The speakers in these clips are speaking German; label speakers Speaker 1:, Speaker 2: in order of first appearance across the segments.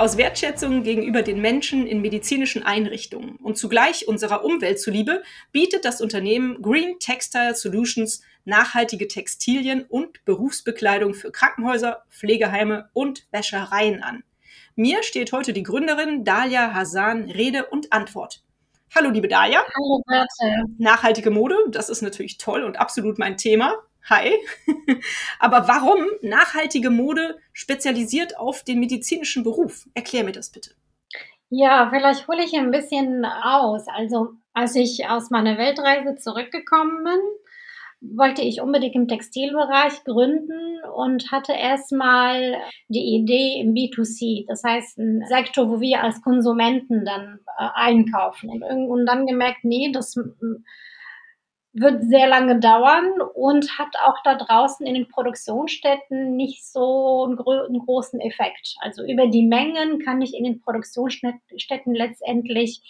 Speaker 1: Aus Wertschätzung gegenüber den Menschen in medizinischen Einrichtungen und zugleich unserer Umwelt zuliebe bietet das Unternehmen Green Textile Solutions nachhaltige Textilien und Berufsbekleidung für Krankenhäuser, Pflegeheime und Wäschereien an. Mir steht heute die Gründerin Dalia Hasan Rede und Antwort. Hallo, liebe Dalia.
Speaker 2: Hallo, Berthe.
Speaker 1: Nachhaltige Mode, das ist natürlich toll und absolut mein Thema. Hi. Aber warum nachhaltige Mode spezialisiert auf den medizinischen Beruf? Erklär mir das bitte.
Speaker 2: Ja, vielleicht hole ich ein bisschen aus. Also, als ich aus meiner Weltreise zurückgekommen bin, wollte ich unbedingt im Textilbereich gründen und hatte erstmal die Idee im B2C, das heißt ein Sektor, wo wir als Konsumenten dann äh, einkaufen und, und dann gemerkt, nee, das wird sehr lange dauern und hat auch da draußen in den Produktionsstätten nicht so einen, gro einen, großen Effekt. Also über die Mengen kann ich in den Produktionsstätten letztendlich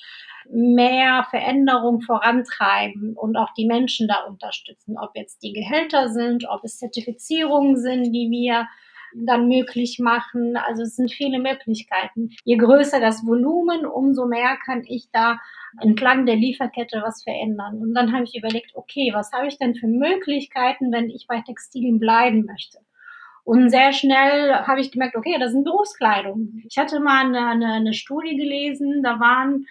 Speaker 2: mehr Veränderung vorantreiben und auch die Menschen da unterstützen, ob jetzt die Gehälter sind, ob es Zertifizierungen sind, die wir dann möglich machen. Also es sind viele Möglichkeiten. Je größer das Volumen, umso mehr kann ich da entlang der Lieferkette was verändern. Und dann habe ich überlegt, okay, was habe ich denn für Möglichkeiten, wenn ich bei Textilien bleiben möchte? Und sehr schnell habe ich gemerkt, okay, das sind Berufskleidung. Ich hatte mal eine, eine, eine Studie gelesen, da waren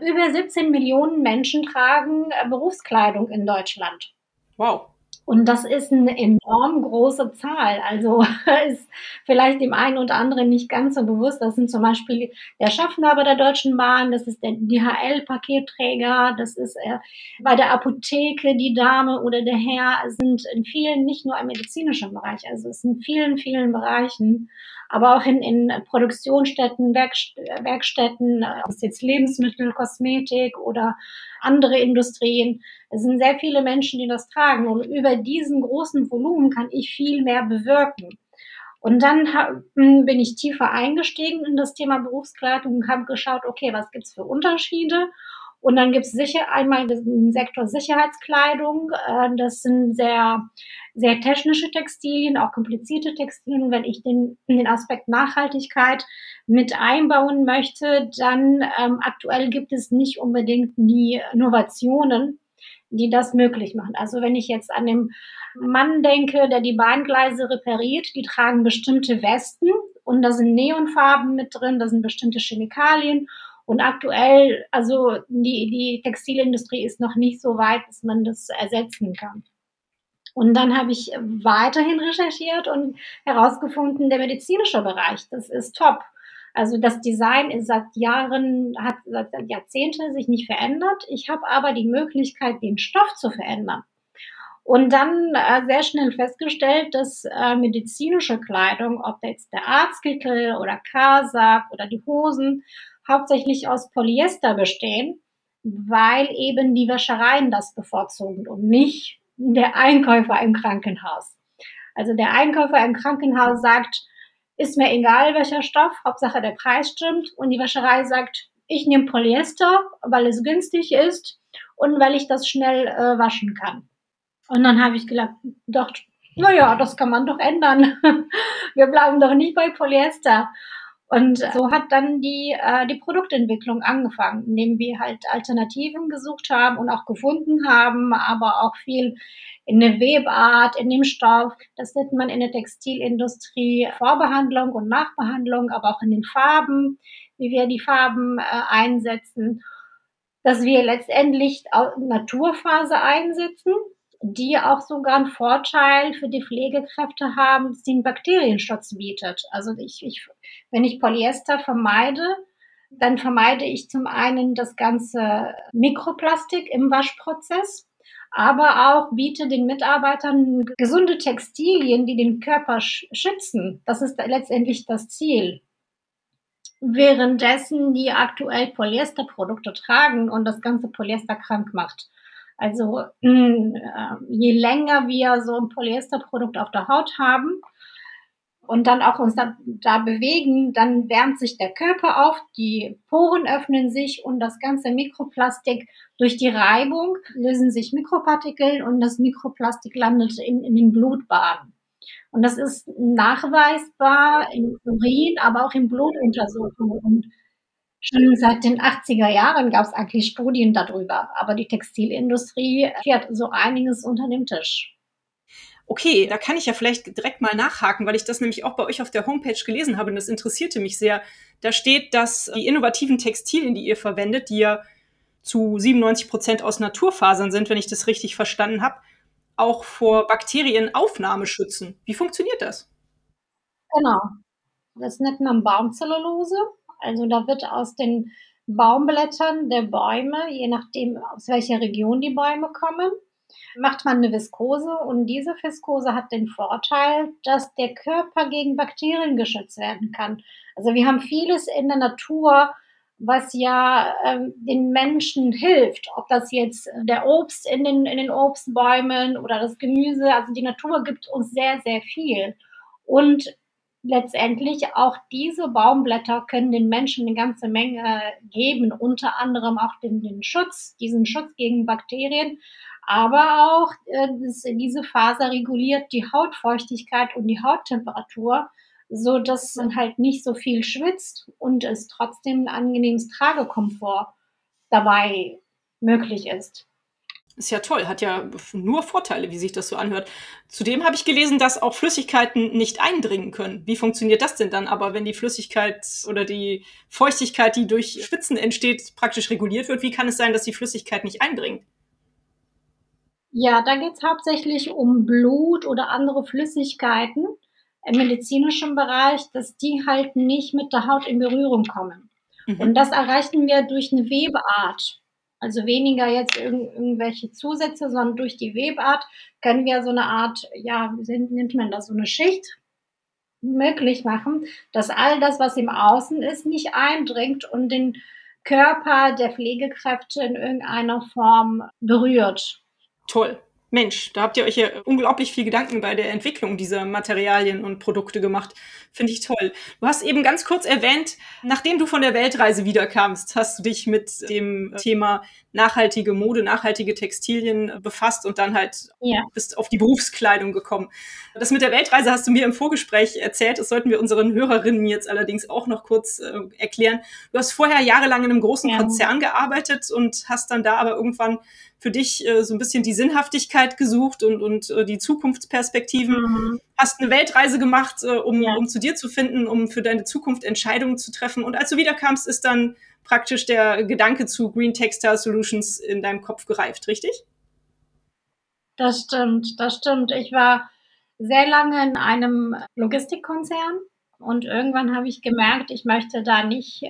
Speaker 2: über 17 Millionen Menschen tragen äh, Berufskleidung in Deutschland.
Speaker 1: Wow.
Speaker 2: Und das ist eine enorm große Zahl. Also ist vielleicht dem einen oder anderen nicht ganz so bewusst. Das sind zum Beispiel der Schaffner bei der Deutschen Bahn, das ist der DHL-Paketträger, das ist äh, bei der Apotheke die Dame oder der Herr, sind in vielen, nicht nur im medizinischen Bereich, also es sind in vielen, vielen Bereichen, aber auch in, in Produktionsstätten, Werkst Werkstätten, ob es jetzt Lebensmittel, Kosmetik oder andere Industrien. Es sind sehr viele Menschen, die das tragen. Und über diesen großen Volumen kann ich viel mehr bewirken. Und dann hm, bin ich tiefer eingestiegen in das Thema Berufskleidung und habe geschaut, okay, was gibt's für Unterschiede? Und dann gibt es sicher einmal den Sektor Sicherheitskleidung. Äh, das sind sehr, sehr technische Textilien, auch komplizierte Textilien. Wenn ich den, den Aspekt Nachhaltigkeit mit einbauen möchte, dann ähm, aktuell gibt es nicht unbedingt die Innovationen, die das möglich machen. Also wenn ich jetzt an den Mann denke, der die Bahngleise repariert, die tragen bestimmte Westen und da sind Neonfarben mit drin, da sind bestimmte Chemikalien und aktuell, also die, die Textilindustrie ist noch nicht so weit, dass man das ersetzen kann. Und dann habe ich weiterhin recherchiert und herausgefunden, der medizinische Bereich, das ist top. Also das Design ist seit Jahren, hat seit Jahrzehnten sich nicht verändert. Ich habe aber die Möglichkeit, den Stoff zu verändern. Und dann äh, sehr schnell festgestellt, dass äh, medizinische Kleidung, ob jetzt der Arztkittel oder Kasak oder die Hosen, hauptsächlich aus Polyester bestehen, weil eben die Wäschereien das bevorzugen und nicht der Einkäufer im Krankenhaus. Also der Einkäufer im Krankenhaus sagt, ist mir egal welcher Stoff, Hauptsache der Preis stimmt. Und die Wäscherei sagt, ich nehme Polyester, weil es günstig ist und weil ich das schnell äh, waschen kann. Und dann habe ich gedacht, naja, das kann man doch ändern. Wir bleiben doch nicht bei Polyester. Und so hat dann die, äh, die Produktentwicklung angefangen, indem wir halt Alternativen gesucht haben und auch gefunden haben, aber auch viel in der Webart, in dem Stoff. Das nennt man in der Textilindustrie Vorbehandlung und Nachbehandlung, aber auch in den Farben, wie wir die Farben äh, einsetzen, dass wir letztendlich Naturphase einsetzen die auch sogar einen Vorteil für die Pflegekräfte haben, einen Bakterienschutz bietet. Also ich, ich, wenn ich Polyester vermeide, dann vermeide ich zum einen das ganze Mikroplastik im Waschprozess, aber auch biete den Mitarbeitern gesunde Textilien, die den Körper schützen. Das ist letztendlich das Ziel. währenddessen die aktuell Polyesterprodukte tragen und das ganze Polyester krank macht. Also mh, äh, je länger wir so ein Polyesterprodukt auf der Haut haben, und dann auch uns da, da, bewegen, dann wärmt sich der Körper auf, die Poren öffnen sich und das ganze Mikroplastik durch die Reibung lösen sich Mikropartikel und das Mikroplastik landet in, in den Blutbahnen. Und das ist nachweisbar im Urin, aber auch in Blutuntersuchungen. Und schon seit den 80er Jahren gab es eigentlich Studien darüber. Aber die Textilindustrie fährt so einiges unter den Tisch.
Speaker 1: Okay, da kann ich ja vielleicht direkt mal nachhaken, weil ich das nämlich auch bei euch auf der Homepage gelesen habe und das interessierte mich sehr. Da steht, dass die innovativen Textilien, die ihr verwendet, die ja zu 97 Prozent aus Naturfasern sind, wenn ich das richtig verstanden habe, auch vor Bakterienaufnahme schützen. Wie funktioniert das?
Speaker 2: Genau. Das nennt man Baumzellulose. Also da wird aus den Baumblättern der Bäume, je nachdem aus welcher Region die Bäume kommen, macht man eine Viskose und diese Viskose hat den Vorteil, dass der Körper gegen Bakterien geschützt werden kann. Also wir haben vieles in der Natur, was ja ähm, den Menschen hilft, ob das jetzt der Obst in den, in den Obstbäumen oder das Gemüse, also die Natur gibt uns sehr, sehr viel. Und letztendlich auch diese Baumblätter können den Menschen eine ganze Menge geben, unter anderem auch den, den Schutz, diesen Schutz gegen Bakterien aber auch äh, diese Faser reguliert die Hautfeuchtigkeit und die Hauttemperatur, so dass man halt nicht so viel schwitzt und es trotzdem ein angenehmes Tragekomfort dabei möglich ist.
Speaker 1: Ist ja toll, hat ja nur Vorteile, wie sich das so anhört. Zudem habe ich gelesen, dass auch Flüssigkeiten nicht eindringen können. Wie funktioniert das denn dann aber, wenn die Flüssigkeit oder die Feuchtigkeit, die durch Schwitzen entsteht, praktisch reguliert wird? Wie kann es sein, dass die Flüssigkeit nicht eindringt?
Speaker 2: Ja, da geht es hauptsächlich um Blut oder andere Flüssigkeiten im medizinischen Bereich, dass die halt nicht mit der Haut in Berührung kommen. Mhm. Und das erreichen wir durch eine Webeart. Also weniger jetzt irg irgendwelche Zusätze, sondern durch die Webart können wir so eine Art, ja, wie nennt man das, so eine Schicht möglich machen, dass all das, was im Außen ist, nicht eindringt und den Körper der Pflegekräfte in irgendeiner Form berührt.
Speaker 1: Toll. Mensch, da habt ihr euch ja unglaublich viel Gedanken bei der Entwicklung dieser Materialien und Produkte gemacht. Finde ich toll. Du hast eben ganz kurz erwähnt, nachdem du von der Weltreise wiederkamst, hast du dich mit dem Thema nachhaltige Mode, nachhaltige Textilien befasst und dann halt ja. bist auf die Berufskleidung gekommen. Das mit der Weltreise hast du mir im Vorgespräch erzählt. Das sollten wir unseren Hörerinnen jetzt allerdings auch noch kurz äh, erklären. Du hast vorher jahrelang in einem großen ja. Konzern gearbeitet und hast dann da aber irgendwann für dich äh, so ein bisschen die Sinnhaftigkeit gesucht und, und äh, die Zukunftsperspektiven. Mhm. Hast eine Weltreise gemacht, äh, um, ja. um zu dir zu finden, um für deine Zukunft Entscheidungen zu treffen. Und als du wiederkamst, ist dann praktisch der Gedanke zu Green Textile Solutions in deinem Kopf gereift, richtig?
Speaker 2: Das stimmt, das stimmt. Ich war sehr lange in einem Logistikkonzern und irgendwann habe ich gemerkt, ich möchte da nicht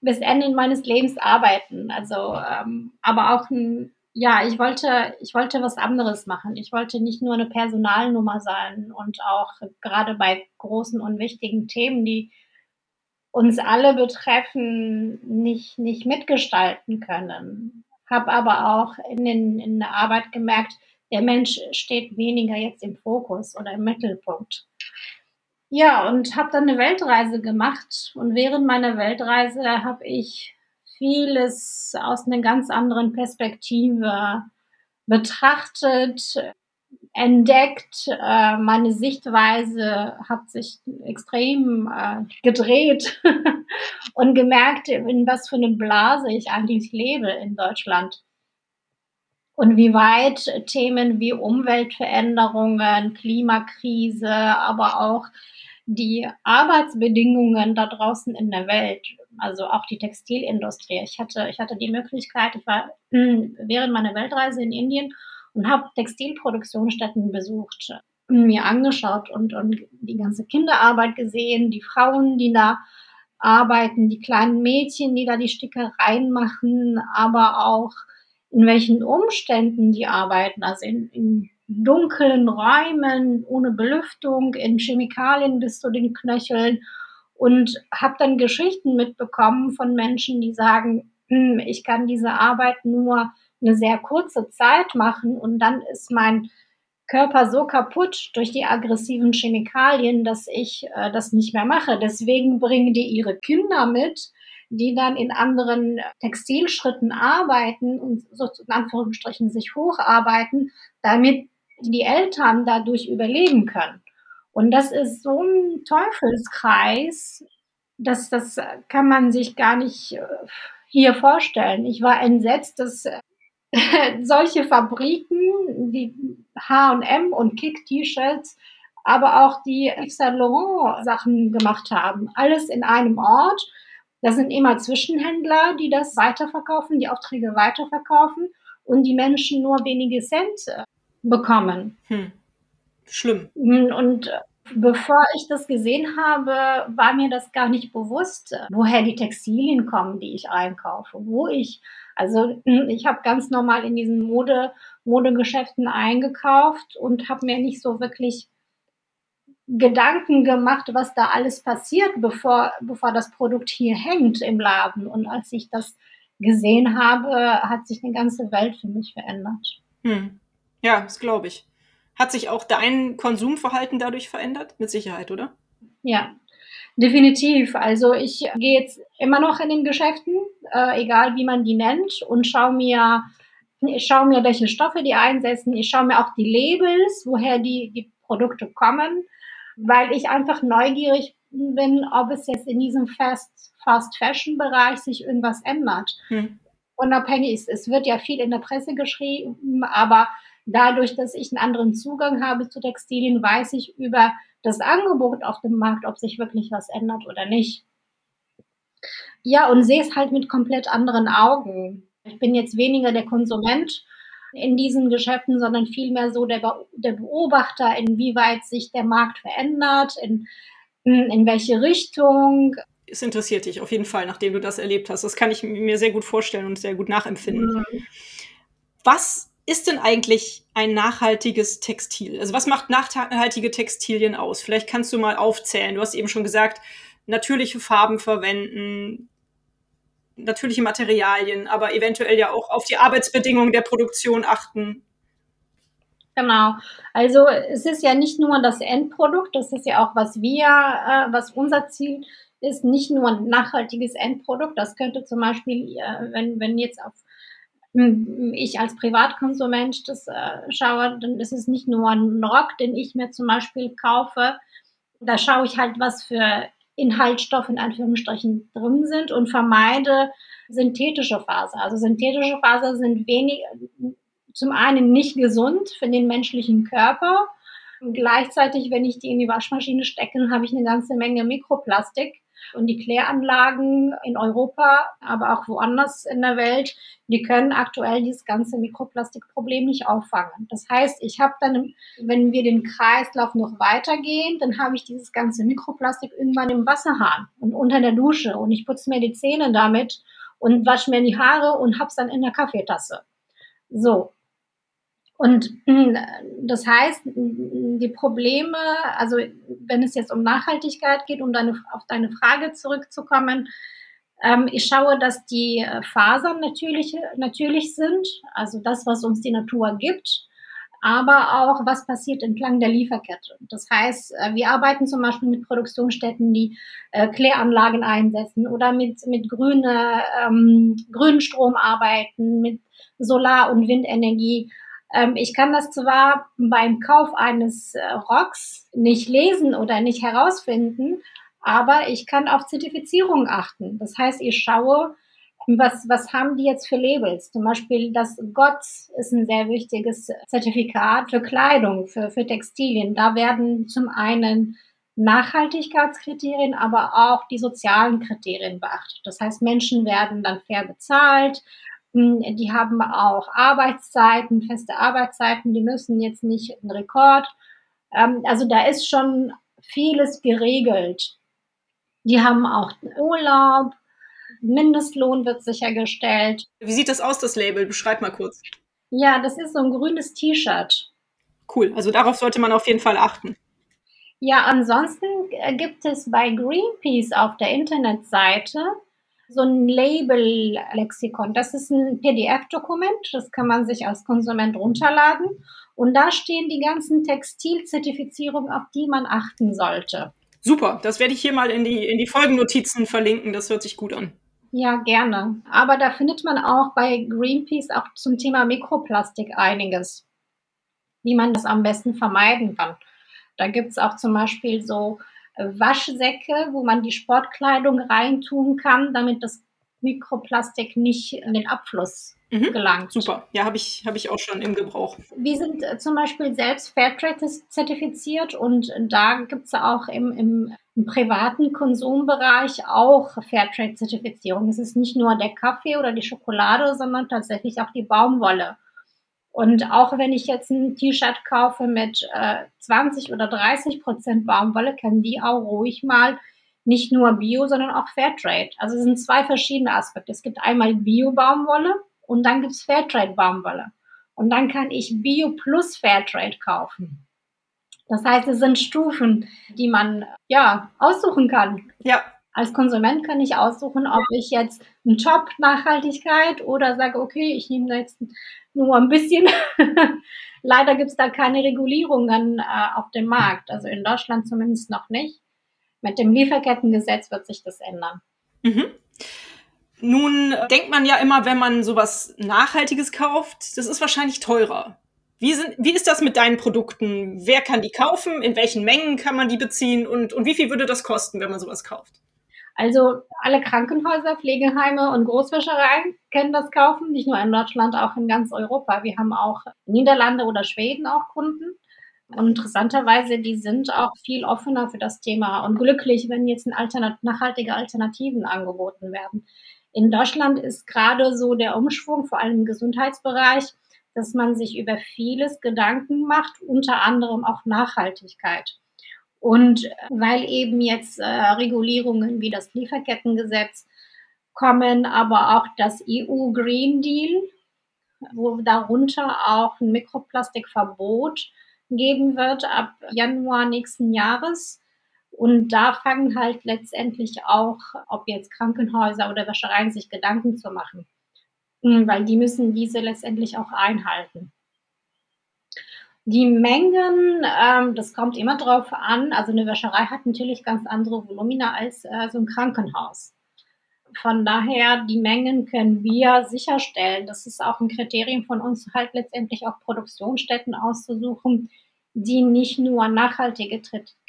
Speaker 2: bis Ende meines Lebens arbeiten. Also, ähm, aber auch ein ja, ich wollte, ich wollte was anderes machen. Ich wollte nicht nur eine Personalnummer sein und auch gerade bei großen und wichtigen Themen, die uns alle betreffen, nicht, nicht mitgestalten können. Habe aber auch in, den, in der Arbeit gemerkt, der Mensch steht weniger jetzt im Fokus oder im Mittelpunkt. Ja, und habe dann eine Weltreise gemacht. Und während meiner Weltreise habe ich vieles aus einer ganz anderen Perspektive betrachtet, entdeckt. Äh, meine Sichtweise hat sich extrem äh, gedreht und gemerkt, in was für eine Blase ich eigentlich lebe in Deutschland. Und wie weit Themen wie Umweltveränderungen, Klimakrise, aber auch die Arbeitsbedingungen da draußen in der Welt, also auch die Textilindustrie. Ich hatte, ich hatte die Möglichkeit, ich war während meiner Weltreise in Indien und habe Textilproduktionsstätten besucht, mir angeschaut und, und die ganze Kinderarbeit gesehen, die Frauen, die da arbeiten, die kleinen Mädchen, die da die Stickereien machen, aber auch in welchen Umständen die arbeiten, also in, in dunklen Räumen, ohne Belüftung, in Chemikalien bis zu den Knöcheln und habe dann Geschichten mitbekommen von Menschen, die sagen, hm, ich kann diese Arbeit nur eine sehr kurze Zeit machen und dann ist mein Körper so kaputt durch die aggressiven Chemikalien, dass ich äh, das nicht mehr mache. Deswegen bringen die ihre Kinder mit, die dann in anderen Textilschritten arbeiten und so in Anführungsstrichen sich hocharbeiten, damit die Eltern dadurch überleben können. Und das ist so ein Teufelskreis, dass das kann man sich gar nicht äh, hier vorstellen. Ich war entsetzt, dass äh, solche Fabriken wie H&M und Kick T-Shirts, aber auch die Yves Saint Laurent Sachen gemacht haben. Alles in einem Ort. Das sind immer Zwischenhändler, die das weiterverkaufen, die Aufträge weiterverkaufen und die Menschen nur wenige Cent bekommen. Hm.
Speaker 1: Schlimm.
Speaker 2: Und bevor ich das gesehen habe, war mir das gar nicht bewusst, woher die Textilien kommen, die ich einkaufe, wo ich also ich habe ganz normal in diesen Mode, Modegeschäften eingekauft und habe mir nicht so wirklich Gedanken gemacht, was da alles passiert, bevor, bevor das Produkt hier hängt im Laden. Und als ich das gesehen habe, hat sich eine ganze Welt für mich verändert.
Speaker 1: Hm. Ja, das glaube ich. Hat sich auch dein Konsumverhalten dadurch verändert? Mit Sicherheit, oder?
Speaker 2: Ja, definitiv. Also ich gehe jetzt immer noch in den Geschäften, äh, egal wie man die nennt, und schaue mir, ich schaue mir, welche Stoffe die einsetzen. Ich schaue mir auch die Labels, woher die, die Produkte kommen, weil ich einfach neugierig bin, ob es jetzt in diesem Fast, Fast Fashion Bereich sich irgendwas ändert. Hm. Unabhängig ist, es wird ja viel in der Presse geschrieben, aber dadurch, dass ich einen anderen Zugang habe zu Textilien, weiß ich über das Angebot auf dem Markt, ob sich wirklich was ändert oder nicht. Ja, und sehe es halt mit komplett anderen Augen. Ich bin jetzt weniger der Konsument in diesen Geschäften, sondern vielmehr so der, Be der Beobachter, inwieweit sich der Markt verändert, in, in welche Richtung.
Speaker 1: Es interessiert dich auf jeden Fall, nachdem du das erlebt hast. Das kann ich mir sehr gut vorstellen und sehr gut nachempfinden. Mhm. Was ist denn eigentlich ein nachhaltiges Textil? Also was macht nachhaltige Textilien aus? Vielleicht kannst du mal aufzählen. Du hast eben schon gesagt, natürliche Farben verwenden, natürliche Materialien, aber eventuell ja auch auf die Arbeitsbedingungen der Produktion achten.
Speaker 2: Genau. Also es ist ja nicht nur das Endprodukt, das ist ja auch, was wir, äh, was unser Ziel ist, nicht nur ein nachhaltiges Endprodukt. Das könnte zum Beispiel, äh, wenn, wenn jetzt auf ich als Privatkonsument das äh, schaue, dann ist es nicht nur ein Rock, den ich mir zum Beispiel kaufe. Da schaue ich halt, was für Inhaltsstoffe in Anführungsstrichen drin sind und vermeide synthetische Faser. Also synthetische Faser sind wenig, zum einen nicht gesund für den menschlichen Körper. Und gleichzeitig, wenn ich die in die Waschmaschine stecke, habe ich eine ganze Menge Mikroplastik. Und die Kläranlagen in Europa, aber auch woanders in der Welt, die können aktuell dieses ganze Mikroplastikproblem nicht auffangen. Das heißt, ich habe dann, wenn wir den Kreislauf noch weitergehen, dann habe ich dieses ganze Mikroplastik irgendwann im Wasserhahn und unter der Dusche und ich putze mir die Zähne damit und wasche mir die Haare und hab's dann in der Kaffeetasse. So, und hm, das heißt, die Probleme, also wenn es jetzt um Nachhaltigkeit geht, um deine, auf deine Frage zurückzukommen, ähm, ich schaue, dass die äh, Fasern natürlich, natürlich sind, also das, was uns die Natur gibt, aber auch, was passiert entlang der Lieferkette. Das heißt, äh, wir arbeiten zum Beispiel mit Produktionsstätten, die äh, Kläranlagen einsetzen oder mit, mit grüne, ähm, Grünstrom arbeiten, mit Solar- und Windenergie ich kann das zwar beim Kauf eines äh, Rocks nicht lesen oder nicht herausfinden, aber ich kann auf Zertifizierung achten. Das heißt, ich schaue, was, was haben die jetzt für Labels? Zum Beispiel das GOTS ist ein sehr wichtiges Zertifikat für Kleidung, für, für Textilien. Da werden zum einen Nachhaltigkeitskriterien, aber auch die sozialen Kriterien beachtet. Das heißt, Menschen werden dann fair bezahlt, die haben auch Arbeitszeiten, feste Arbeitszeiten, die müssen jetzt nicht einen Rekord. Ähm, also da ist schon vieles geregelt. Die haben auch Urlaub, Mindestlohn wird sichergestellt.
Speaker 1: Wie sieht das aus, das Label? Beschreib mal kurz.
Speaker 2: Ja, das ist so ein grünes T-Shirt.
Speaker 1: Cool, also darauf sollte man auf jeden Fall achten.
Speaker 2: Ja, ansonsten äh, gibt es bei Greenpeace auf der Internetseite so ein Label-Lexikon. Das ist ein PDF-Dokument, das kann man sich als Konsument runterladen. Und da stehen die ganzen Textilzertifizierungen, auf die man achten sollte.
Speaker 1: Super, das werde ich hier mal in die, in die Folgennotizen verlinken. Das hört sich gut an.
Speaker 2: Ja, gerne. Aber da findet man auch bei Greenpeace auch zum Thema Mikroplastik einiges, wie man das am besten vermeiden kann. Da gibt es auch zum Beispiel so Waschsäcke, wo man die Sportkleidung reintun kann, damit das Mikroplastik nicht in den Abfluss mhm. gelangt.
Speaker 1: Super, ja, habe ich, hab ich auch schon im Gebrauch.
Speaker 2: Wir sind äh, zum Beispiel selbst Fairtrade zertifiziert und da gibt es auch im, im, im, privaten Konsumbereich auch Fairtrade-Zertifizierung. Es ist nicht nur der Kaffee oder die Schokolade, sondern tatsächlich auch die Baumwolle. Und auch wenn ich jetzt ein T-Shirt kaufe mit äh, 20 oder 30 Prozent Baumwolle, kann die auch ruhig mal nicht nur Bio, sondern auch Fairtrade. Also es sind zwei verschiedene Aspekte. Es gibt einmal Bio-Baumwolle und dann gibt es Fairtrade-Baumwolle. Und dann kann ich Bio plus Fairtrade kaufen. Das heißt, es sind Stufen, die man ja aussuchen kann.
Speaker 1: Ja.
Speaker 2: Als Konsument kann ich aussuchen, ob ich jetzt einen Top Nachhaltigkeit oder sage, okay, ich nehme da jetzt nur ein bisschen. Leider gibt es da keine Regulierungen äh, auf dem Markt, also in Deutschland zumindest noch nicht. Mit dem Lieferkettengesetz wird sich das ändern.
Speaker 1: Mhm. Nun denkt man ja immer, wenn man sowas Nachhaltiges kauft, das ist wahrscheinlich teurer. Wie, sind, wie ist das mit deinen Produkten? Wer kann die kaufen? In welchen Mengen kann man die beziehen? Und, und wie viel würde das kosten, wenn man sowas kauft?
Speaker 2: Also alle Krankenhäuser, Pflegeheime und Großwäschereien können das kaufen, nicht nur in Deutschland, auch in ganz Europa. Wir haben auch Niederlande oder Schweden auch Kunden. Und interessanterweise, die sind auch viel offener für das Thema und glücklich, wenn jetzt Alternat nachhaltige Alternativen angeboten werden. In Deutschland ist gerade so der Umschwung, vor allem im Gesundheitsbereich, dass man sich über vieles Gedanken macht, unter anderem auch Nachhaltigkeit. Und weil eben jetzt äh, Regulierungen wie das Lieferkettengesetz kommen, aber auch das EU Green Deal, wo darunter auch ein Mikroplastikverbot geben wird ab Januar nächsten Jahres. Und da fangen halt letztendlich auch, ob jetzt Krankenhäuser oder Wäschereien, sich Gedanken zu machen, weil die müssen diese letztendlich auch einhalten. Die Mengen, ähm, das kommt immer drauf an. Also eine Wäscherei hat natürlich ganz andere Volumina als äh, so ein Krankenhaus. Von daher, die Mengen können wir sicherstellen. Das ist auch ein Kriterium von uns, halt letztendlich auch Produktionsstätten auszusuchen, die nicht nur nachhaltige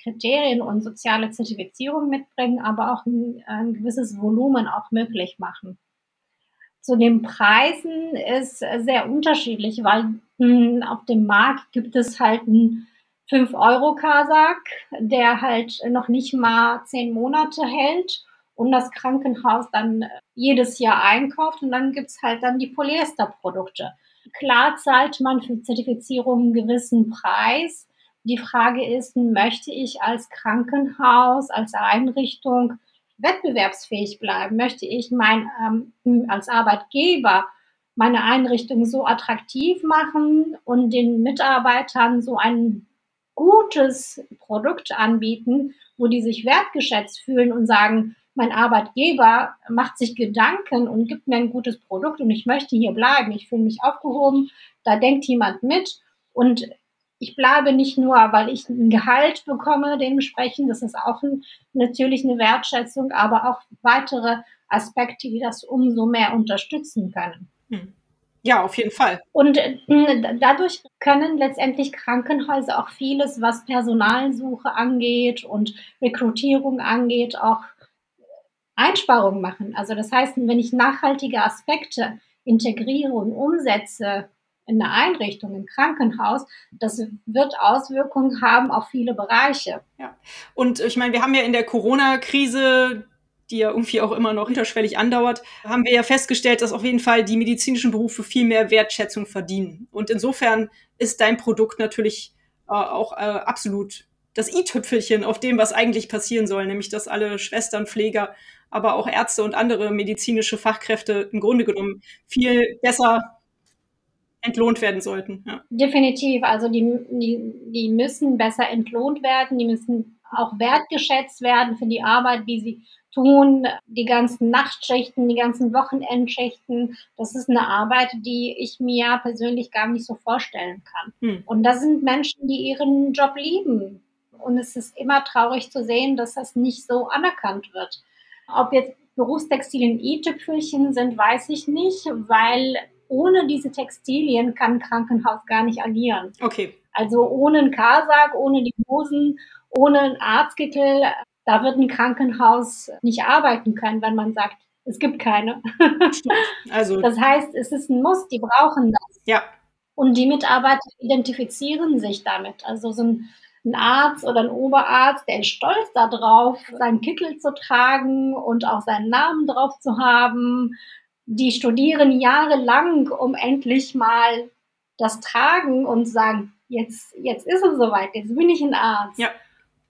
Speaker 2: Kriterien und soziale Zertifizierung mitbringen, aber auch ein, ein gewisses Volumen auch möglich machen. Zu den Preisen ist sehr unterschiedlich, weil hm, auf dem Markt gibt es halt einen 5-Euro-Kasak, der halt noch nicht mal 10 Monate hält und das Krankenhaus dann jedes Jahr einkauft und dann gibt es halt dann die Polyesterprodukte. Klar zahlt man für Zertifizierung einen gewissen Preis. Die Frage ist, möchte ich als Krankenhaus, als Einrichtung wettbewerbsfähig bleiben? Möchte ich mein, ähm, als Arbeitgeber meine Einrichtung so attraktiv machen und den Mitarbeitern so ein gutes Produkt anbieten, wo die sich wertgeschätzt fühlen und sagen, mein Arbeitgeber macht sich Gedanken und gibt mir ein gutes Produkt und ich möchte hier bleiben, ich fühle mich aufgehoben, da denkt jemand mit und ich bleibe nicht nur, weil ich ein Gehalt bekomme, dementsprechend, das ist auch ein, natürlich eine Wertschätzung, aber auch weitere Aspekte, die das umso mehr unterstützen können. Hm.
Speaker 1: Ja, auf jeden Fall.
Speaker 2: Und dadurch können letztendlich Krankenhäuser auch vieles, was Personalsuche angeht und Rekrutierung angeht, auch Einsparungen machen. Also das heißt, wenn ich nachhaltige Aspekte integriere und umsetze in einer Einrichtung, im Krankenhaus, das wird Auswirkungen haben auf viele Bereiche.
Speaker 1: Ja. Und ich meine, wir haben ja in der Corona-Krise die ja irgendwie auch immer noch unterschwellig andauert, haben wir ja festgestellt, dass auf jeden Fall die medizinischen Berufe viel mehr Wertschätzung verdienen. Und insofern ist dein Produkt natürlich äh, auch äh, absolut das i-Tüpfelchen auf dem, was eigentlich passieren soll, nämlich dass alle Schwestern, Pfleger, aber auch Ärzte und andere medizinische Fachkräfte im Grunde genommen viel besser entlohnt werden sollten. Ja.
Speaker 2: Definitiv. Also die, die, die müssen besser entlohnt werden, die müssen auch wertgeschätzt werden für die Arbeit, die sie tun, die ganzen Nachtschichten, die ganzen Wochenendschichten. Das ist eine Arbeit, die ich mir persönlich gar nicht so vorstellen kann. Hm. Und das sind Menschen, die ihren Job lieben. Und es ist immer traurig zu sehen, dass das nicht so anerkannt wird. Ob jetzt Berufstextilien i-Tüpfelchen sind, weiß ich nicht, weil ohne diese Textilien kann ein Krankenhaus gar nicht agieren.
Speaker 1: Okay.
Speaker 2: Also ohne einen Kasag, ohne die Hosen, ohne einen Arztkittel, da wird ein Krankenhaus nicht arbeiten können, wenn man sagt, es gibt keine. Also, das heißt, es ist ein Muss, die brauchen das.
Speaker 1: Ja.
Speaker 2: Und die Mitarbeiter identifizieren sich damit. Also so ein, ein Arzt oder ein Oberarzt, der ist stolz darauf, seinen Kittel zu tragen und auch seinen Namen drauf zu haben. Die studieren jahrelang, um endlich mal das tragen und sagen, jetzt, jetzt ist es soweit, jetzt bin ich ein Arzt.
Speaker 1: Ja.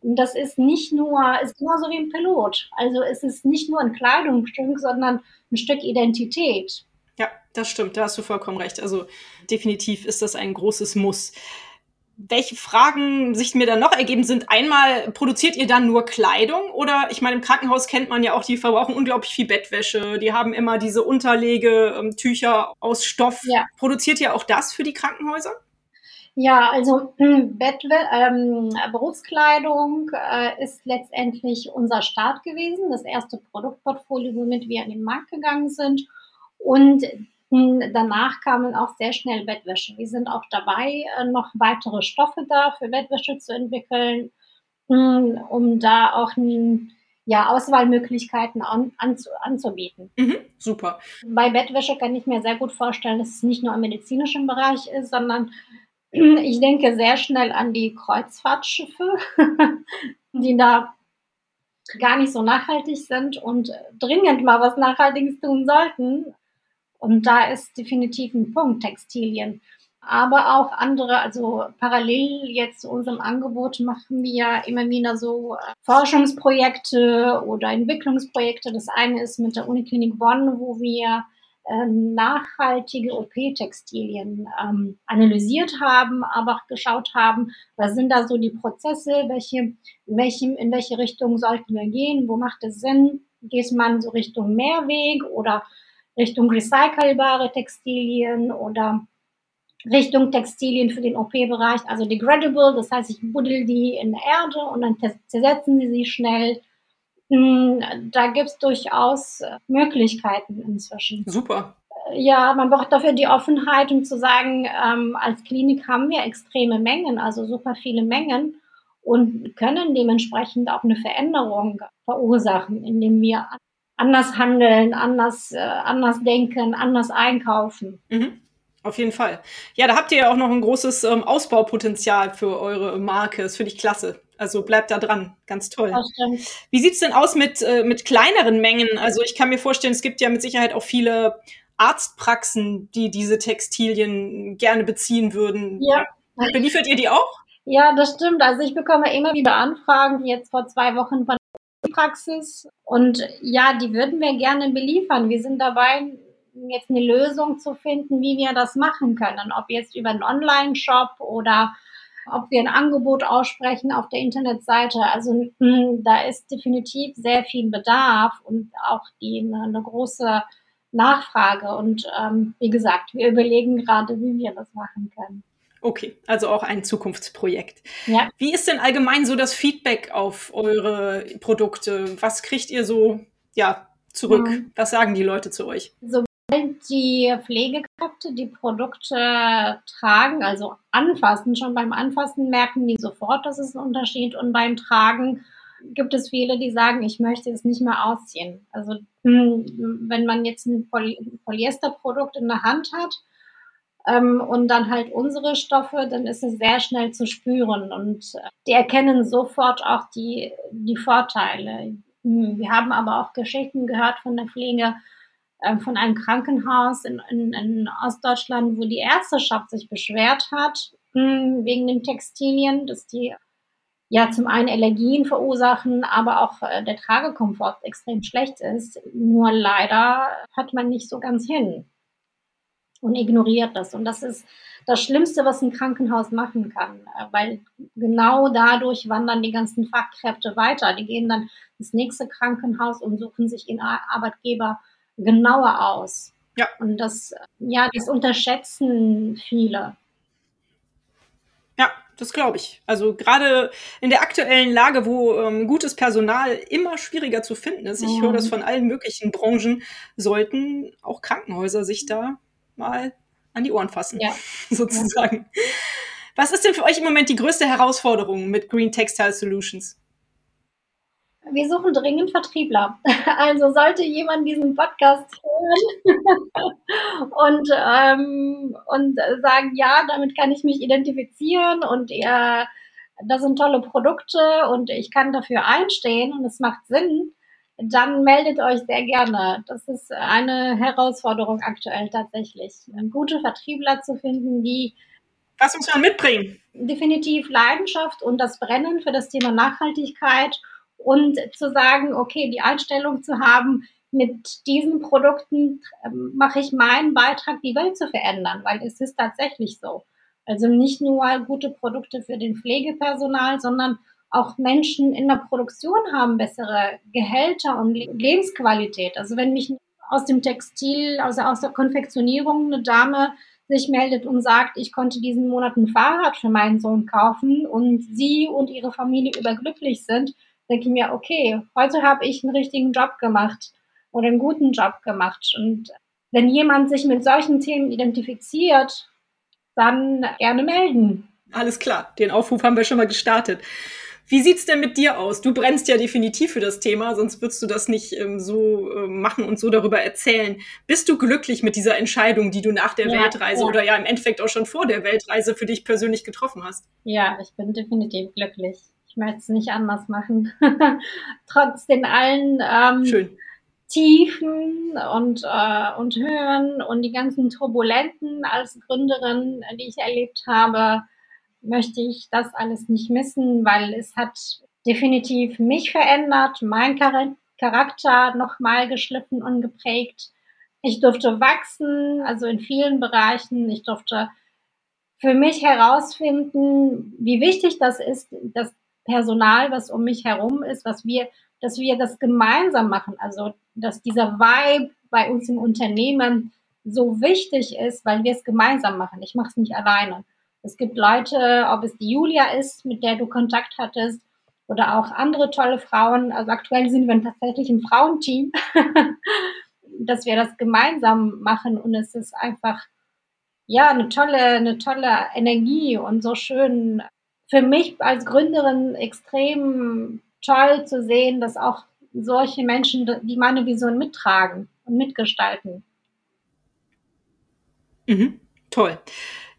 Speaker 2: Und das ist nicht nur, ist genauso wie ein Pilot. Also es ist nicht nur ein Kleidungsstück, sondern ein Stück Identität.
Speaker 1: Ja, das stimmt, da hast du vollkommen recht. Also definitiv ist das ein großes Muss. Welche Fragen sich mir dann noch ergeben sind, einmal, produziert ihr dann nur Kleidung? Oder ich meine, im Krankenhaus kennt man ja auch, die verbrauchen unglaublich viel Bettwäsche. Die haben immer diese Unterlegetücher aus Stoff. Ja. Produziert ihr auch das für die Krankenhäuser?
Speaker 2: Ja, also Bettwe ähm, Berufskleidung äh, ist letztendlich unser Start gewesen, das erste Produktportfolio, womit wir in den Markt gegangen sind. Und danach kamen auch sehr schnell Bettwäsche. Wir sind auch dabei, äh, noch weitere Stoffe da für Bettwäsche zu entwickeln, hm, um da auch ja, Auswahlmöglichkeiten an, anzu, anzubieten.
Speaker 1: Mhm, super.
Speaker 2: Bei Bettwäsche kann ich mir sehr gut vorstellen, dass es nicht nur im medizinischen Bereich ist, sondern ich denke sehr schnell an die Kreuzfahrtschiffe, die da gar nicht so nachhaltig sind und dringend mal was Nachhaltiges tun sollten. Und da ist definitiv ein Punkt Textilien. Aber auch andere, also parallel jetzt zu unserem Angebot machen wir immer wieder so äh, Forschungsprojekte oder Entwicklungsprojekte. Das eine ist mit der Uniklinik Bonn, wo wir ähm, nachhaltige OP-Textilien ähm, analysiert haben, aber auch geschaut haben, was sind da so die Prozesse, welche, in, welchem, in welche Richtung sollten wir gehen, wo macht es Sinn, geht man so Richtung Mehrweg oder Richtung recycelbare Textilien oder Richtung Textilien für den OP-Bereich, also degradable, das heißt, ich buddel die in der Erde und dann zersetzen sie sich schnell hm, da gibt es durchaus äh, Möglichkeiten inzwischen.
Speaker 1: Super.
Speaker 2: Äh, ja, man braucht dafür die Offenheit, um zu sagen, ähm, als Klinik haben wir extreme Mengen, also super viele Mengen und können dementsprechend auch eine Veränderung verursachen, indem wir anders handeln, anders, äh, anders denken, anders einkaufen.
Speaker 1: Mhm. Auf jeden Fall. Ja, da habt ihr ja auch noch ein großes ähm, Ausbaupotenzial für eure Marke. Das finde ich klasse. Also bleibt da dran. Ganz toll. Wie sieht es denn aus mit, äh, mit kleineren Mengen? Also ich kann mir vorstellen, es gibt ja mit Sicherheit auch viele Arztpraxen, die diese Textilien gerne beziehen würden.
Speaker 2: Ja.
Speaker 1: Beliefert ihr die auch?
Speaker 2: Ja, das stimmt. Also ich bekomme immer wieder Anfragen, wie jetzt vor zwei Wochen von Praxis. Und ja, die würden wir gerne beliefern. Wir sind dabei, jetzt eine Lösung zu finden, wie wir das machen können. Ob jetzt über einen Online-Shop oder ob wir ein Angebot aussprechen auf der Internetseite. Also hm, da ist definitiv sehr viel Bedarf und auch die, eine, eine große Nachfrage. Und ähm, wie gesagt, wir überlegen gerade, wie wir das machen können.
Speaker 1: Okay, also auch ein Zukunftsprojekt.
Speaker 2: Ja.
Speaker 1: Wie ist denn allgemein so das Feedback auf eure Produkte? Was kriegt ihr so ja, zurück? Mhm. Was sagen die Leute zu euch?
Speaker 2: So die Pflegekräfte die Produkte tragen, also anfassen, schon beim Anfassen merken die sofort, dass es ein Unterschied und beim Tragen gibt es viele, die sagen, ich möchte es nicht mehr ausziehen. Also hm, wenn man jetzt ein Poly Polyesterprodukt in der Hand hat ähm, und dann halt unsere Stoffe, dann ist es sehr schnell zu spüren und die erkennen sofort auch die, die Vorteile. Hm, wir haben aber auch Geschichten gehört von der Pflege, äh, von einem Krankenhaus in, in, in, Ostdeutschland, wo die Ärzteschaft sich beschwert hat mh, hm, wegen den Textilien, dass die ja zum einen Allergien verursachen, aber auch äh, der Tragekomfort extrem schlecht ist. Nur leider hat man nicht so ganz hin. Und ignoriert das. Und das ist das Schlimmste, was ein Krankenhaus machen kann, äh, weil genau dadurch wandern die ganzen Fachkräfte weiter. Die gehen dann ins nächste Krankenhaus und suchen sich ihren Arbeitgeber genauer aus. Ja. Und das, ja, das unterschätzen viele.
Speaker 1: Ja, das glaube ich. Also gerade in der aktuellen Lage, wo ähm, gutes Personal immer schwieriger zu finden ist, ich mhm. höre das von allen möglichen Branchen, sollten auch Krankenhäuser sich da mal an die Ohren fassen, ja. sozusagen. Ja. Was ist denn für euch im Moment die größte Herausforderung mit Green Textile Solutions?
Speaker 2: Wir suchen dringend Vertriebler. Also sollte jemand diesen Podcast hören und, ähm, und sagen, ja, damit kann ich mich identifizieren und äh, das sind tolle Produkte und ich kann dafür einstehen und es macht Sinn, dann meldet euch sehr gerne. Das ist eine Herausforderung aktuell tatsächlich. Gute Vertriebler zu finden, die
Speaker 1: was muss man mitbringen?
Speaker 2: Definitiv Leidenschaft und das Brennen für das Thema Nachhaltigkeit und zu sagen, okay, die Einstellung zu haben, mit diesen Produkten ähm, mache ich meinen Beitrag, die Welt zu verändern, weil es ist tatsächlich so. Also nicht nur gute Produkte für den Pflegepersonal, sondern auch Menschen in der Produktion haben bessere Gehälter und Lebensqualität. Also wenn mich aus dem Textil, also aus der Konfektionierung eine Dame sich meldet und sagt, ich konnte diesen Monat ein Fahrrad für meinen Sohn kaufen und sie und ihre Familie überglücklich sind, denke ich mir, okay, heute habe ich einen richtigen Job gemacht oder einen guten Job gemacht. Und wenn jemand sich mit solchen Themen identifiziert, dann gerne melden.
Speaker 1: Alles klar, den Aufruf haben wir schon mal gestartet. Wie sieht's denn mit dir aus? Du brennst ja definitiv für das Thema, sonst würdest du das nicht ähm, so äh, machen und so darüber erzählen. Bist du glücklich mit dieser Entscheidung, die du nach der ja, Weltreise ja. oder ja im Endeffekt auch schon vor der Weltreise für dich persönlich getroffen hast?
Speaker 2: Ja, ich bin definitiv glücklich. Ich möchte es nicht anders machen. Trotz den allen ähm, Tiefen und, äh, und Höhen und die ganzen Turbulenten als Gründerin, die ich erlebt habe, möchte ich das alles nicht missen, weil es hat definitiv mich verändert, mein Charakter nochmal geschliffen und geprägt. Ich durfte wachsen, also in vielen Bereichen. Ich durfte für mich herausfinden, wie wichtig das ist, das Personal, was um mich herum ist, was wir, dass wir das gemeinsam machen. Also, dass dieser Vibe bei uns im Unternehmen so wichtig ist, weil wir es gemeinsam machen. Ich mache es nicht alleine. Es gibt Leute, ob es die Julia ist, mit der du Kontakt hattest, oder auch andere tolle Frauen. Also aktuell sind wir tatsächlich ein Frauenteam, dass wir das gemeinsam machen und es ist einfach ja eine tolle, eine tolle Energie und so schön für mich als Gründerin extrem toll zu sehen, dass auch solche Menschen, die meine Vision mittragen und mitgestalten.
Speaker 1: Mhm, toll.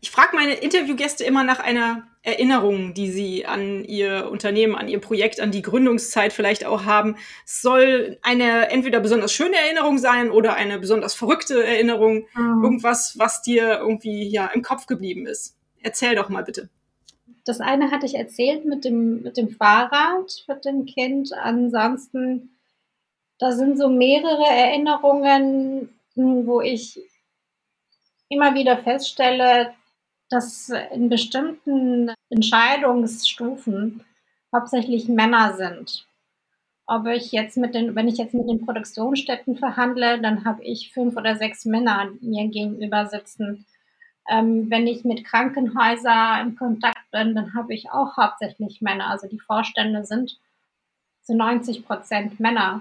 Speaker 1: Ich frage meine Interviewgäste immer nach einer Erinnerung, die sie an ihr Unternehmen, an ihr Projekt, an die Gründungszeit vielleicht auch haben. Es soll eine entweder besonders schöne Erinnerung sein oder eine besonders verrückte Erinnerung. Mhm. Irgendwas, was dir irgendwie ja im Kopf geblieben ist. Erzähl doch mal bitte.
Speaker 2: Das eine hatte ich erzählt mit dem, mit dem Fahrrad mit dem Kind. Ansonsten, da sind so mehrere Erinnerungen, wo ich immer wieder feststelle, dass in bestimmten Entscheidungsstufen hauptsächlich Männer sind. Ob ich jetzt mit den, wenn ich jetzt mit den Produktionsstätten verhandle, dann habe ich fünf oder sechs Männer mir gegenüber sitzen. Ähm, wenn ich mit Krankenhäusern in Kontakt bin, dann habe ich auch hauptsächlich Männer. Also die Vorstände sind zu 90 Prozent Männer.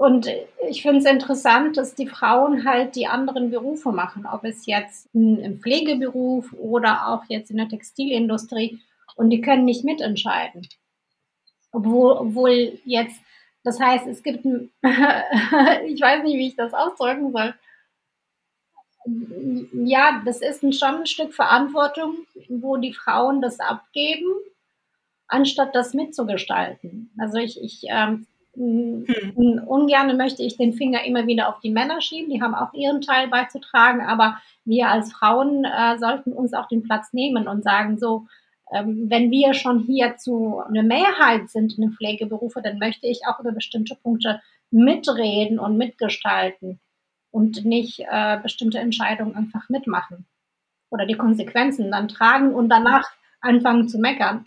Speaker 2: Und ich finde es interessant, dass die Frauen halt die anderen Berufe machen, ob es jetzt im Pflegeberuf oder auch jetzt in der Textilindustrie. Und die können nicht mitentscheiden. Obwohl, obwohl jetzt, das heißt, es gibt, ein, ich weiß nicht, wie ich das ausdrücken soll. Ja, das ist schon ein Stück Verantwortung, wo die Frauen das abgeben, anstatt das mitzugestalten. Also ich, ich ähm, hm. Ungern möchte ich den Finger immer wieder auf die Männer schieben. Die haben auch ihren Teil beizutragen, aber wir als Frauen äh, sollten uns auch den Platz nehmen und sagen so, ähm, wenn wir schon hier zu einer Mehrheit sind in den Pflegeberufen, dann möchte ich auch über bestimmte Punkte mitreden und mitgestalten. und nicht äh, bestimmte Entscheidungen einfach mitmachen oder die Konsequenzen dann tragen und danach anfangen zu meckern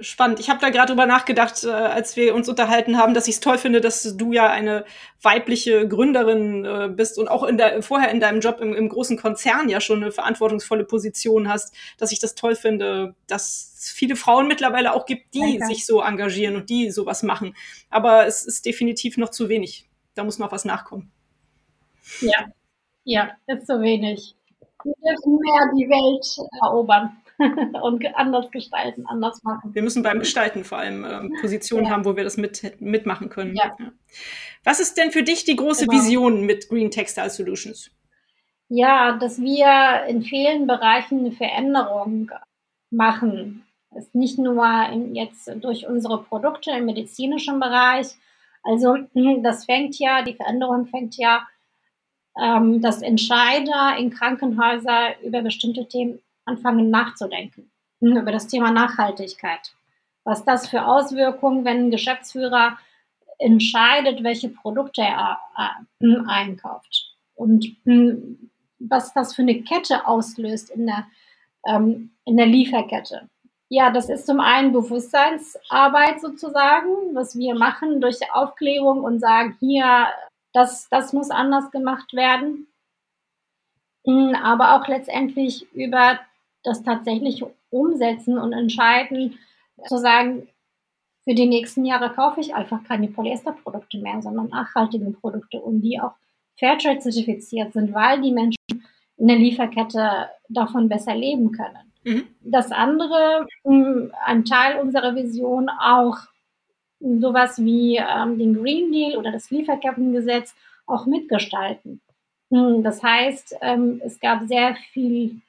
Speaker 1: spannend. Ich habe da gerade drüber nachgedacht, äh, als wir uns unterhalten haben, dass ich es toll finde, dass du ja eine weibliche Gründerin äh, bist und auch in der, vorher in deinem Job im, im, großen Konzern ja schon eine verantwortungsvolle Position hast, dass ich das toll finde, dass es viele Frauen mittlerweile auch gibt, die Danke. sich so engagieren und die sowas machen. Aber es ist definitiv noch zu wenig. Da muss noch was nachkommen.
Speaker 2: Ja, ja, ist zu wenig. Wir dürfen mehr die Welt erobern. und anders gestalten, anders machen.
Speaker 1: Wir müssen beim Gestalten vor allem ähm, Positionen ja. haben, wo wir das mit, mitmachen können. Ja. Was ist denn für dich die große genau. Vision mit Green Textile Solutions?
Speaker 2: Ja, dass wir in vielen Bereichen eine Veränderung machen. ist nicht nur in, jetzt durch unsere Produkte im medizinischen Bereich. Also das fängt ja, die Veränderung fängt ja, ähm, dass Entscheider in Krankenhäusern über bestimmte Themen anfangen nachzudenken hm, über das Thema Nachhaltigkeit. Was das für Auswirkungen, wenn ein Geschäftsführer entscheidet, welche Produkte er äh, einkauft und hm, was das für eine Kette auslöst in der, ähm, in der Lieferkette. Ja, das ist zum einen Bewusstseinsarbeit sozusagen, was wir machen durch Aufklärung und sagen, hier, das, das muss anders gemacht werden. Hm, aber auch letztendlich über das tatsächlich umsetzen und entscheiden, zu sagen, für die nächsten Jahre kaufe ich einfach keine Polyesterprodukte mehr, sondern nachhaltige Produkte und die auch Fairtrade zertifiziert sind, weil die Menschen in der Lieferkette davon besser leben können. Mhm. Das andere, hm, ein Teil unserer Vision auch sowas wie ähm, den Green Deal oder das Lieferkettengesetz auch mitgestalten. Hm, das heißt, ähm, es gab sehr viel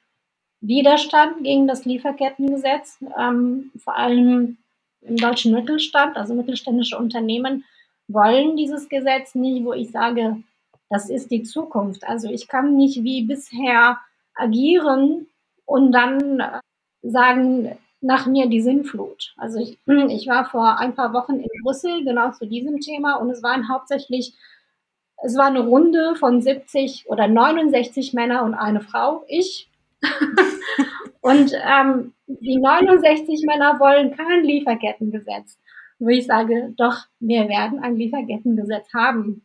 Speaker 2: Widerstand gegen das Lieferkettengesetz, ähm, vor allem im deutschen Mittelstand, also mittelständische Unternehmen wollen dieses Gesetz nicht, wo ich sage, das ist die Zukunft. Also ich kann nicht wie bisher agieren und dann äh, sagen, nach mir die Sinnflut. Also ich, ich war vor ein paar Wochen in Brüssel genau zu diesem Thema und es waren hauptsächlich, es war eine Runde von 70 oder 69 Männer und eine Frau, ich und ähm, die 69 Männer wollen kein Lieferkettengesetz. Wo ich sage, doch, wir werden ein Lieferkettengesetz haben.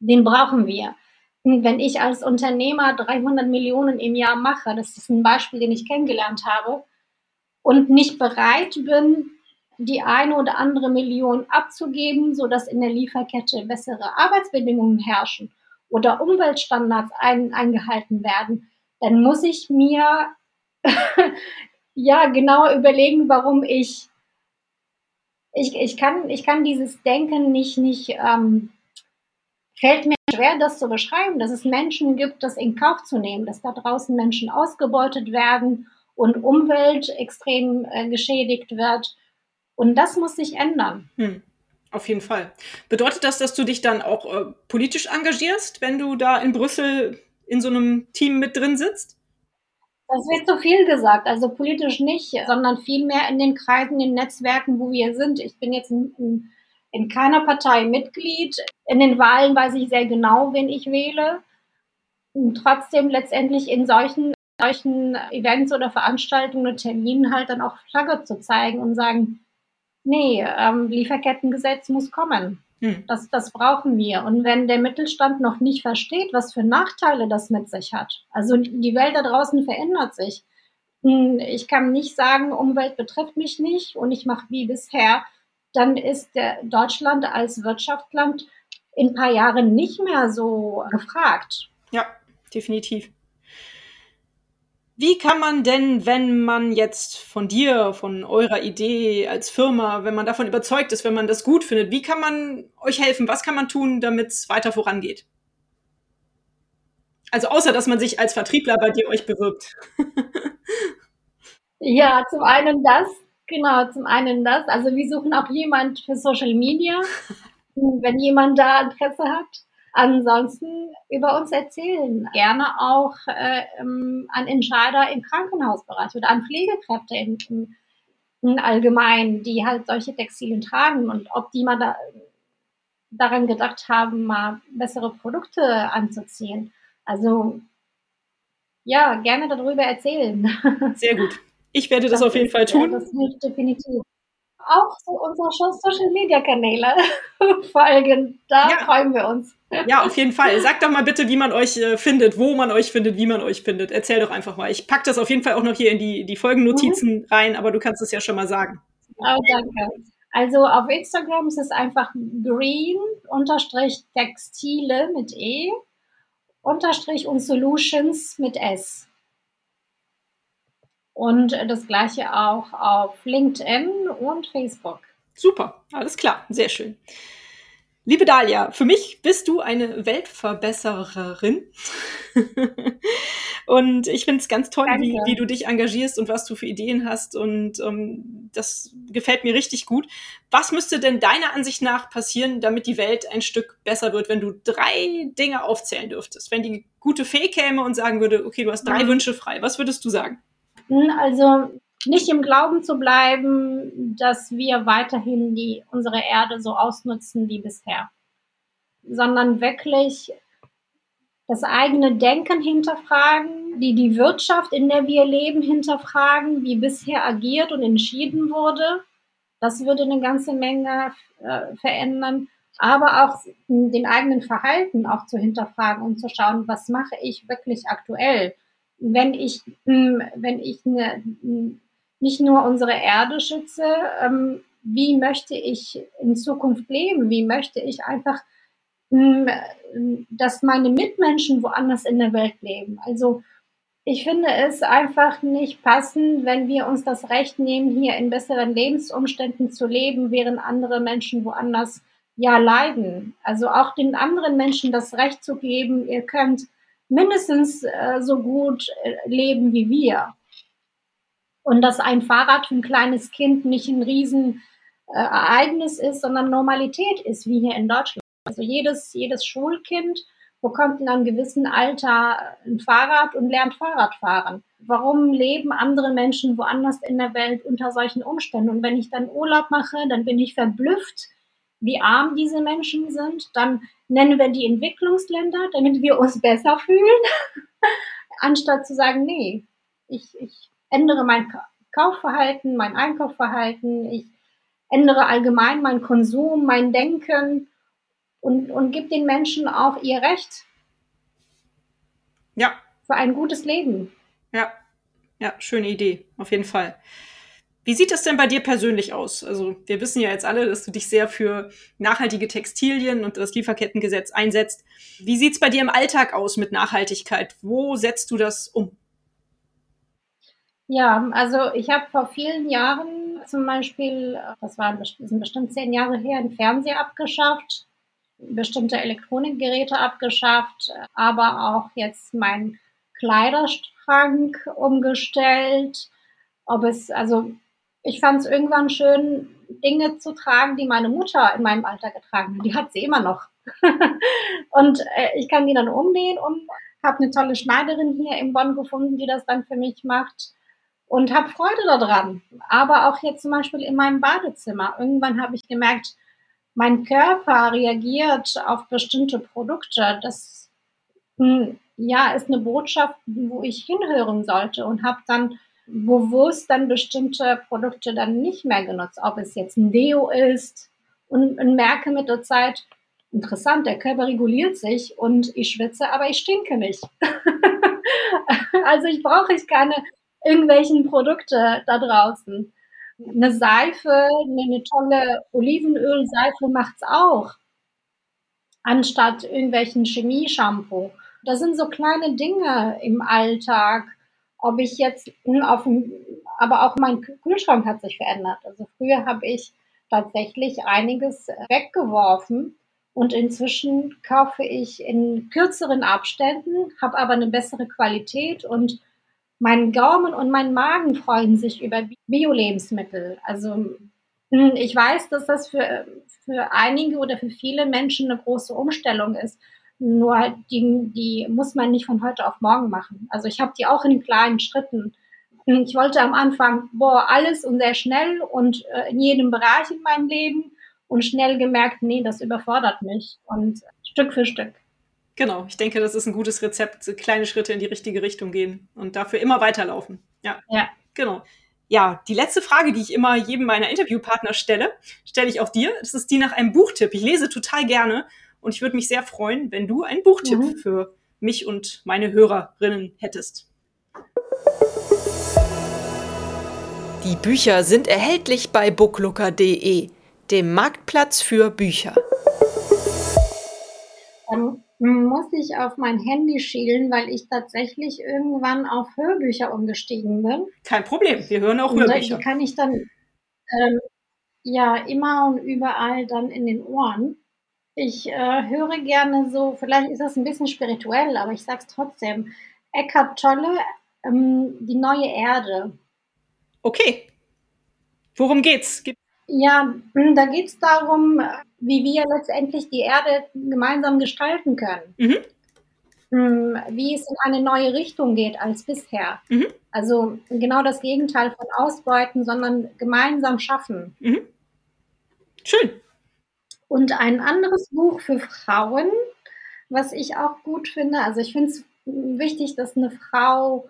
Speaker 2: Den brauchen wir. Und wenn ich als Unternehmer 300 Millionen im Jahr mache, das ist ein Beispiel, den ich kennengelernt habe, und nicht bereit bin, die eine oder andere Million abzugeben, sodass in der Lieferkette bessere Arbeitsbedingungen herrschen oder Umweltstandards ein, eingehalten werden, dann muss ich mir ja genauer überlegen, warum ich ich, ich, kann, ich kann dieses Denken nicht, nicht ähm, fällt mir schwer, das zu beschreiben, dass es Menschen gibt, das in Kauf zu nehmen, dass da draußen Menschen ausgebeutet werden und Umwelt extrem äh, geschädigt wird. Und das muss sich ändern.
Speaker 1: Hm. Auf jeden Fall. Bedeutet das, dass du dich dann auch äh, politisch engagierst, wenn du da in Brüssel in so einem Team mit drin sitzt?
Speaker 2: Das wird zu viel gesagt, also politisch nicht, sondern vielmehr in den Kreisen, in den Netzwerken, wo wir sind. Ich bin jetzt in, in, in keiner Partei Mitglied. In den Wahlen weiß ich sehr genau, wen ich wähle. Und trotzdem letztendlich in solchen, solchen Events oder Veranstaltungen oder Terminen halt dann auch Flagge zu zeigen und sagen, nee, ähm, Lieferkettengesetz muss kommen. Hm. Das, das brauchen wir. Und wenn der Mittelstand noch nicht versteht, was für Nachteile das mit sich hat, also die Welt da draußen verändert sich. Hm, ich kann nicht sagen, Umwelt betrifft mich nicht und ich mache wie bisher, dann ist Deutschland als Wirtschaftsland in ein paar Jahren nicht mehr so gefragt.
Speaker 1: Ja, definitiv. Wie kann man denn, wenn man jetzt von dir, von eurer Idee als Firma, wenn man davon überzeugt ist, wenn man das gut findet, wie kann man euch helfen? Was kann man tun, damit es weiter vorangeht? Also außer, dass man sich als Vertriebler bei dir euch bewirbt.
Speaker 2: ja, zum einen das, genau, zum einen das. Also wir suchen auch jemand für Social Media, wenn jemand da Interesse hat. Ansonsten über uns erzählen. Gerne auch äh, an Entscheider im Krankenhausbereich oder an Pflegekräfte im, im, im Allgemeinen, die halt solche Textilien tragen und ob die mal da daran gedacht haben, mal bessere Produkte anzuziehen. Also ja, gerne darüber erzählen.
Speaker 1: Sehr gut. Ich werde das, das auf jeden ist, Fall tun.
Speaker 2: Ja, das hilft definitiv. Auch so unsere Social Media Kanäle folgen. Da ja. freuen wir uns.
Speaker 1: Ja, auf jeden Fall. Sag doch mal bitte, wie man euch äh, findet, wo man euch findet, wie man euch findet. Erzähl doch einfach mal. Ich packe das auf jeden Fall auch noch hier in die, die Folgennotizen mhm. rein, aber du kannst es ja schon mal sagen.
Speaker 2: Oh, danke. Also auf Instagram ist es einfach green-textile mit E unterstrich und Solutions mit S. Und das gleiche auch auf LinkedIn und Facebook.
Speaker 1: Super, alles klar, sehr schön. Liebe Dalia, für mich bist du eine Weltverbessererin. und ich finde es ganz toll, wie, wie, du dich engagierst und was du für Ideen hast. Und ähm, das gefällt mir richtig gut. Was müsste denn deiner Ansicht nach passieren, damit die Welt ein Stück besser wird, wenn du drei Dinge aufzählen dürftest? Wenn die gute Fee käme und sagen würde, okay, du hast drei mhm. Wünsche frei, was würdest du sagen?
Speaker 2: Hm, also nicht im Glauben zu bleiben, dass wir weiterhin die, unsere Erde so ausnutzen wie bisher, sondern wirklich das eigene Denken hinterfragen, die, die Wirtschaft, in der wir leben, hinterfragen, wie bisher agiert und entschieden wurde. Das würde eine ganze Menge äh, verändern. Aber auch den eigenen Verhalten auch zu hinterfragen und zu schauen, was mache ich wirklich aktuell? Wenn ich, hm, wenn ich eine, nicht nur unsere Erde schütze, ähm, wie möchte ich in Zukunft leben? Wie möchte ich einfach, hm, dass meine Mitmenschen woanders in der Welt leben? Also ich finde es einfach nicht passend, wenn wir uns das Recht nehmen, hier in besseren Lebensumständen zu leben, während andere Menschen woanders ja leiden. Also auch den anderen Menschen das Recht zu geben, ihr könnt mindestens äh, so gut äh, leben wie wir und dass ein Fahrrad für ein kleines Kind nicht ein Riesenereignis äh, ist, sondern Normalität ist, wie hier in Deutschland. Also jedes, jedes Schulkind bekommt in einem gewissen Alter ein Fahrrad und lernt Fahrradfahren. Warum leben andere Menschen woanders in der Welt unter solchen Umständen? Und wenn ich dann Urlaub mache, dann bin ich verblüfft, wie arm diese Menschen sind. Dann nennen wir die Entwicklungsländer, damit wir uns besser fühlen, anstatt zu sagen, nee, ich, ich ändere mein Kaufverhalten, mein Einkaufverhalten, ich ändere allgemein meinen Konsum, mein Denken und, und gebe den Menschen auch ihr Recht.
Speaker 1: Ja.
Speaker 2: Für ein gutes Leben.
Speaker 1: Ja, ja, schöne Idee, auf jeden Fall. Wie sieht das denn bei dir persönlich aus? Also, wir wissen ja jetzt alle, dass du dich sehr für nachhaltige Textilien und das Lieferkettengesetz einsetzt. Wie sieht es bei dir im Alltag aus mit Nachhaltigkeit? Wo setzt du das um?
Speaker 2: Ja, also ich habe vor vielen Jahren zum Beispiel, das waren sind bestimmt zehn Jahre her, den Fernseher abgeschafft, bestimmte Elektronikgeräte abgeschafft, aber auch jetzt meinen Kleiderschrank umgestellt. Ob es, also ich fand es irgendwann schön, Dinge zu tragen, die meine Mutter in meinem Alter getragen hat. Die hat sie immer noch. und äh, ich kann die dann umnähen und habe eine tolle Schneiderin hier in Bonn gefunden, die das dann für mich macht und habe Freude daran. Aber auch jetzt zum Beispiel in meinem Badezimmer. Irgendwann habe ich gemerkt, mein Körper reagiert auf bestimmte Produkte. Das hm, ja ist eine Botschaft, wo ich hinhören sollte und habe dann bewusst dann bestimmte Produkte dann nicht mehr genutzt, ob es jetzt ein Deo ist und, und merke mit der Zeit, interessant, der Körper reguliert sich und ich schwitze, aber ich stinke nicht. also ich brauche ich keine irgendwelchen Produkte da draußen. Eine Seife, eine tolle Olivenölseife macht's auch, anstatt irgendwelchen Chemie-Shampoo. Das sind so kleine Dinge im Alltag. Ob ich jetzt auf dem, aber auch mein Kühlschrank hat sich verändert. Also früher habe ich tatsächlich einiges weggeworfen und inzwischen kaufe ich in kürzeren Abständen, habe aber eine bessere Qualität und mein Gaumen und mein Magen freuen sich über Bio-Lebensmittel. Also hm, ich weiß, dass das für, für einige oder für viele Menschen eine große Umstellung ist. Nur die, die muss man nicht von heute auf morgen machen. Also ich habe die auch in kleinen Schritten. Hm, ich wollte am Anfang, boah, alles und sehr schnell und äh, in jedem Bereich in meinem Leben. und schnell gemerkt, nee, das überfordert mich. Und Stück für Stück.
Speaker 1: Genau, ich denke, das ist ein gutes Rezept, kleine Schritte in die richtige Richtung gehen und dafür immer weiterlaufen. Ja.
Speaker 2: Ja.
Speaker 1: Genau. Ja, die letzte Frage, die ich immer jedem meiner Interviewpartner stelle, stelle ich auch dir. Das ist die nach einem Buchtipp. Ich lese total gerne und ich würde mich sehr freuen, wenn du einen Buchtipp mhm. für mich und meine Hörerinnen hättest. Die Bücher sind erhältlich bei booklooker.de, dem Marktplatz für Bücher.
Speaker 2: Dann muss ich auf mein Handy schielen, weil ich tatsächlich irgendwann auf Hörbücher umgestiegen bin.
Speaker 1: Kein Problem, wir hören auch Hörbücher.
Speaker 2: Die kann ich dann ähm, ja immer und überall dann in den Ohren. Ich äh, höre gerne so, vielleicht ist das ein bisschen spirituell, aber ich sag's trotzdem. Eckhart Tolle, ähm, die neue Erde.
Speaker 1: Okay. Worum geht's? Gibt
Speaker 2: ja, da geht's darum, wie wir letztendlich die Erde gemeinsam gestalten können. Mhm. Hm, wie es in eine neue Richtung geht als bisher. Mhm. Also genau das Gegenteil von Ausbeuten, sondern gemeinsam schaffen. Mhm.
Speaker 1: Schön.
Speaker 2: Und ein anderes Buch für Frauen, was ich auch gut finde. Also ich finde es wichtig, dass eine Frau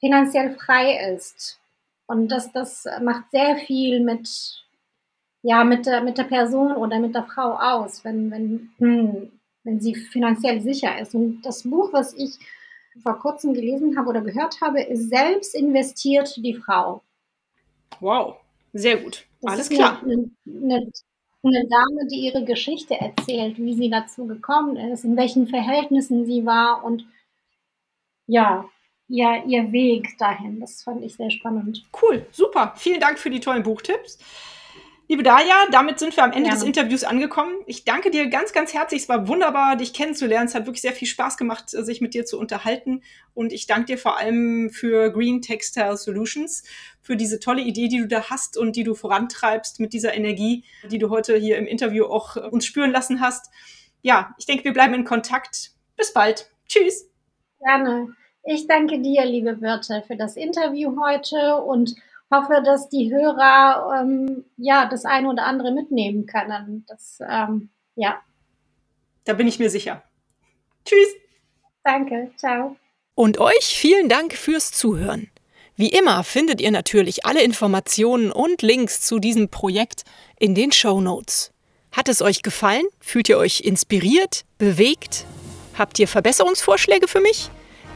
Speaker 2: finanziell frei ist. Und das, das macht sehr viel mit, ja, mit der, mit der Person oder mit der Frau aus, wenn, wenn, hm, wenn sie finanziell sicher ist. Und das Buch, was ich vor kurzem gelesen habe oder gehört habe, ist Selbst investiert die Frau.
Speaker 1: Wow, sehr gut. Das Alles klar.
Speaker 2: Eine, eine, eine Dame, die ihre Geschichte erzählt, wie sie dazu gekommen ist, in welchen Verhältnissen sie war und ja, ihr, ihr Weg dahin. Das fand ich sehr spannend.
Speaker 1: Cool, super. Vielen Dank für die tollen Buchtipps. Liebe Dalia, damit sind wir am Ende ja. des Interviews angekommen. Ich danke dir ganz, ganz herzlich. Es war wunderbar, dich kennenzulernen. Es hat wirklich sehr viel Spaß gemacht, sich mit dir zu unterhalten. Und ich danke dir vor allem für Green Textile Solutions, für diese tolle Idee, die du da hast und die du vorantreibst mit dieser Energie, die du heute hier im Interview auch äh, uns spüren lassen hast. Ja, ich denke, wir bleiben in Kontakt. Bis bald. Tschüss.
Speaker 2: Gerne. Ich danke dir, liebe Birte, für das Interview heute und hoffe, dass die Hörer ähm, ja das eine oder andere mitnehmen können. Das, ähm, ja.
Speaker 1: Da bin ich mir sicher. Tschüss.
Speaker 2: Danke, ciao.
Speaker 1: Und euch vielen Dank fürs Zuhören. Wie immer findet ihr natürlich alle Informationen und Links zu diesem Projekt in den Show Notes. Hat es euch gefallen? Fühlt ihr euch inspiriert, bewegt? Habt ihr Verbesserungsvorschläge für mich?